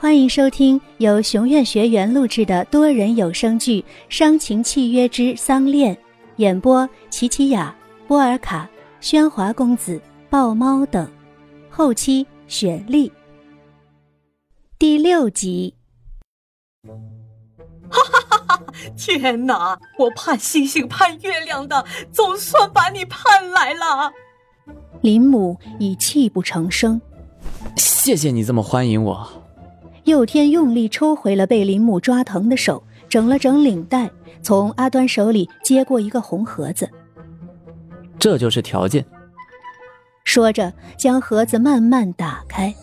欢迎收听由熊院学员录制的多人有声剧《伤情契约之丧恋》，演播：琪琪雅、波尔卡、喧哗公子、豹猫等，后期雪莉。第六集。哈哈哈哈！天哪，我盼星星盼月亮的，总算把你盼来了。林母已泣不成声。谢谢你这么欢迎我。佑天用力抽回了被林木抓疼的手，整了整领带，从阿端手里接过一个红盒子。这就是条件。说着，将盒子慢慢打开。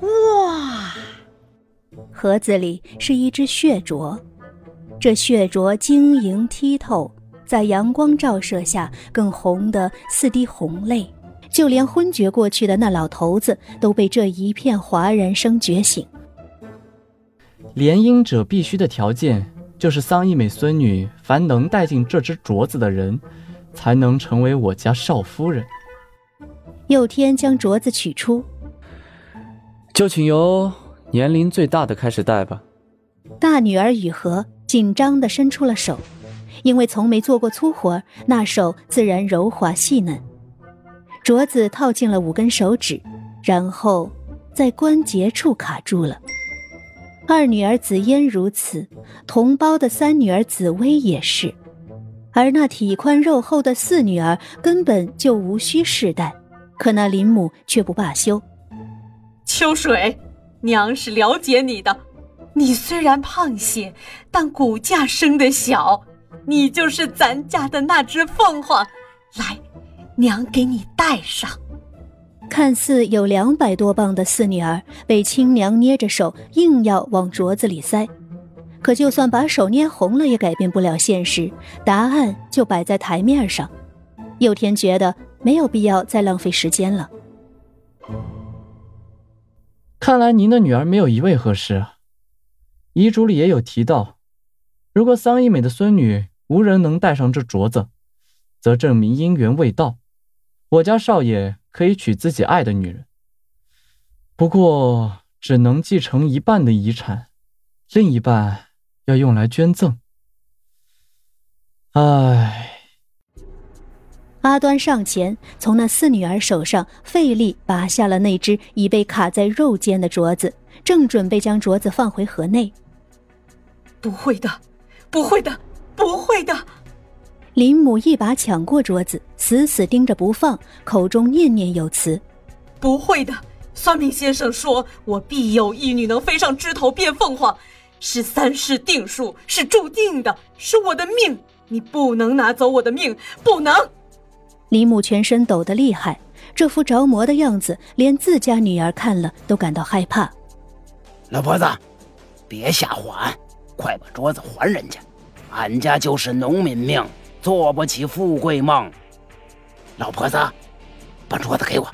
哇！盒子里是一只血镯，这血镯晶莹剔透，在阳光照射下更红得似滴红泪。就连昏厥过去的那老头子都被这一片哗然声觉醒。联姻者必须的条件就是桑一美孙女，凡能带进这只镯子的人，才能成为我家少夫人。佑天将镯子取出，就请由年龄最大的开始戴吧。大女儿雨禾紧张地伸出了手，因为从没做过粗活，那手自然柔滑细嫩。镯子套进了五根手指，然后在关节处卡住了。二女儿紫嫣如此，同胞的三女儿紫薇也是，而那体宽肉厚的四女儿根本就无需试戴。可那林母却不罢休。秋水，娘是了解你的，你虽然胖些，但骨架生得小，你就是咱家的那只凤凰。来。娘给你戴上。看似有两百多磅的四女儿被亲娘捏着手，硬要往镯子里塞。可就算把手捏红了，也改变不了现实。答案就摆在台面上。佑天觉得没有必要再浪费时间了。看来您的女儿没有一位合适啊。遗嘱里也有提到，如果桑一美的孙女无人能戴上这镯子，则证明姻缘未到。我家少爷可以娶自己爱的女人，不过只能继承一半的遗产，另一半要用来捐赠。唉。阿端上前，从那四女儿手上费力拔下了那只已被卡在肉间的镯子，正准备将镯子放回盒内。不会的，不会的，不会的。林母一把抢过桌子，死死盯着不放，口中念念有词：“不会的，算命先生说我必有一女能飞上枝头变凤凰，是三世定数，是注定的，是我的命。你不能拿走我的命，不能！”林母全身抖得厉害，这副着魔的样子，连自家女儿看了都感到害怕。老婆子，别瞎还，快把桌子还人家，俺家就是农民命。做不起富贵梦，老婆子，把镯子给我。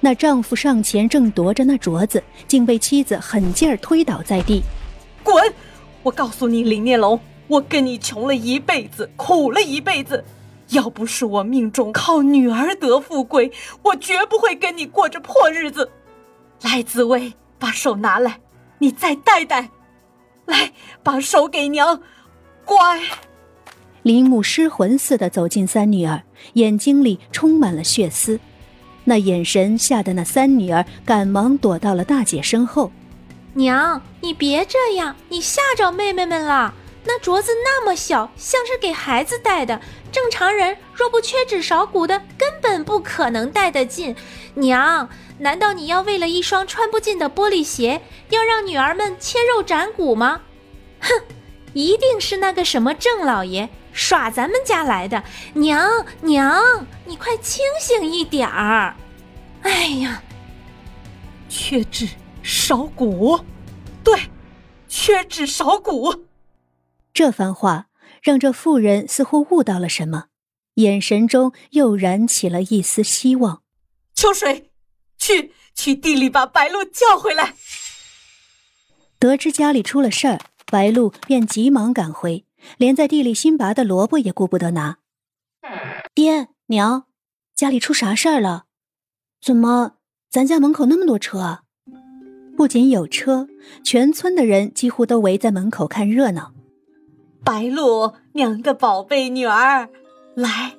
那丈夫上前正夺着那镯子，竟被妻子狠劲儿推倒在地。滚！我告诉你，林念龙，我跟你穷了一辈子，苦了一辈子，要不是我命中靠女儿得富贵，我绝不会跟你过这破日子。来，紫薇，把手拿来，你再戴戴。来，把手给娘，乖。林木失魂似的走进三女儿，眼睛里充满了血丝，那眼神吓得那三女儿赶忙躲到了大姐身后。娘，你别这样，你吓着妹妹们了。那镯子那么小，像是给孩子戴的，正常人若不缺指少骨的，根本不可能戴得进。娘，难道你要为了一双穿不进的玻璃鞋，要让女儿们切肉斩骨吗？哼，一定是那个什么郑老爷。耍咱们家来的，娘娘，你快清醒一点儿！哎呀，缺纸少骨，对，缺纸少骨。这番话让这妇人似乎悟到了什么，眼神中又燃起了一丝希望。秋水，去去地里把白露叫回来。得知家里出了事儿，白露便急忙赶回。连在地里新拔的萝卜也顾不得拿，爹娘，家里出啥事儿了？怎么咱家门口那么多车啊！不仅有车，全村的人几乎都围在门口看热闹。白露，娘的宝贝女儿，来，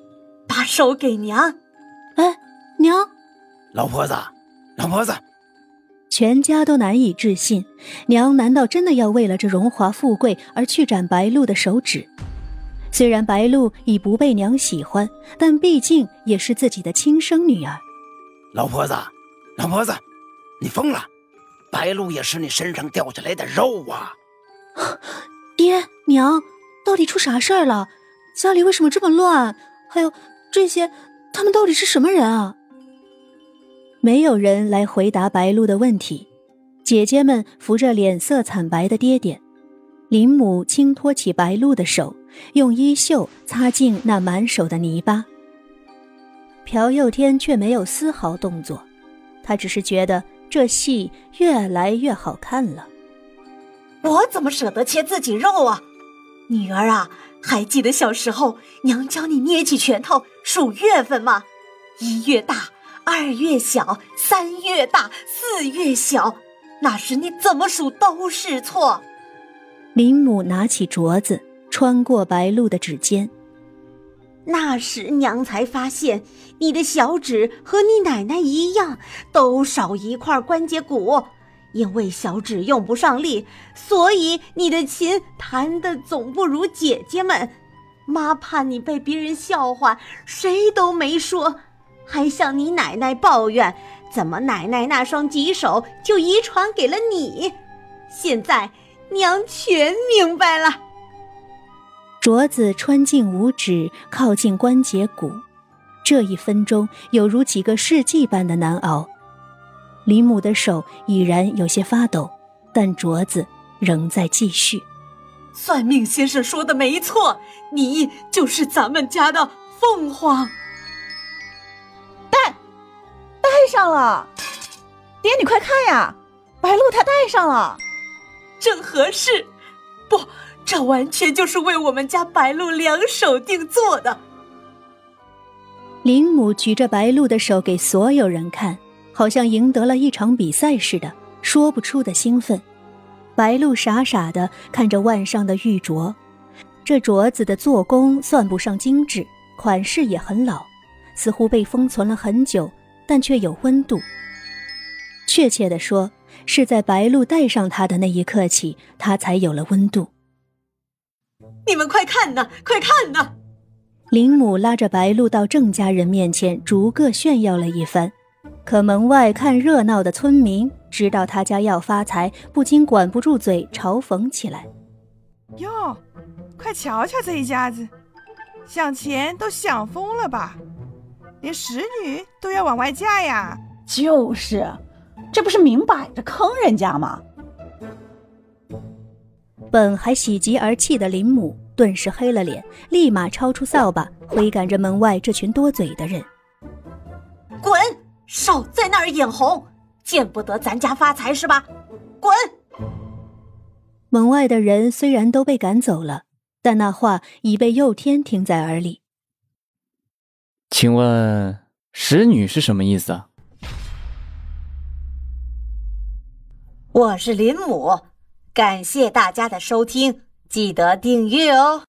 把手给娘。哎，娘，老婆子，老婆子，全家都难以置信，娘难道真的要为了这荣华富贵而去斩白露的手指？虽然白露已不被娘喜欢，但毕竟也是自己的亲生女儿。老婆子，老婆子，你疯了！白露也是你身上掉下来的肉啊！爹娘，到底出啥事儿了？家里为什么这么乱？还有这些，他们到底是什么人啊？没有人来回答白露的问题。姐姐们扶着脸色惨白的爹爹，林母轻托起白露的手，用衣袖擦净那满手的泥巴。朴佑天却没有丝毫动作，他只是觉得。这戏越来越好看了，我怎么舍得切自己肉啊？女儿啊，还记得小时候娘教你捏起拳头数月份吗？一月大，二月小，三月大，四月小，那时你怎么数都是错。林母拿起镯子，穿过白露的指尖。那时娘才发现，你的小指和你奶奶一样，都少一块关节骨。因为小指用不上力，所以你的琴弹的总不如姐姐们。妈怕你被别人笑话，谁都没说，还向你奶奶抱怨，怎么奶奶那双棘手就遗传给了你？现在娘全明白了。镯子穿进五指，靠近关节骨，这一分钟有如几个世纪般的难熬。李母的手已然有些发抖，但镯子仍在继续。算命先生说的没错，你就是咱们家的凤凰。上了！爹，你快看呀，白鹿她戴上了，正合适。不。这完全就是为我们家白露量手定做的。林母举着白露的手给所有人看，好像赢得了一场比赛似的，说不出的兴奋。白露傻傻的看着腕上的玉镯，这镯子的做工算不上精致，款式也很老，似乎被封存了很久，但却有温度。确切的说，是在白露戴上它的那一刻起，它才有了温度。你们快看呐，快看呐！林母拉着白露到郑家人面前，逐个炫耀了一番。可门外看热闹的村民知道他家要发财，不禁管不住嘴，嘲讽起来：“哟，快瞧瞧这一家子，想钱都想疯了吧？连使女都要往外嫁呀！”就是，这不是明摆着坑人家吗？本还喜极而泣的林母顿时黑了脸，立马抄出扫把，挥赶着门外这群多嘴的人：“滚！少在那儿眼红，见不得咱家发财是吧？滚！”门外的人虽然都被赶走了，但那话已被佑天听在耳里。请问“使女”是什么意思啊？我是林母。感谢大家的收听，记得订阅哦。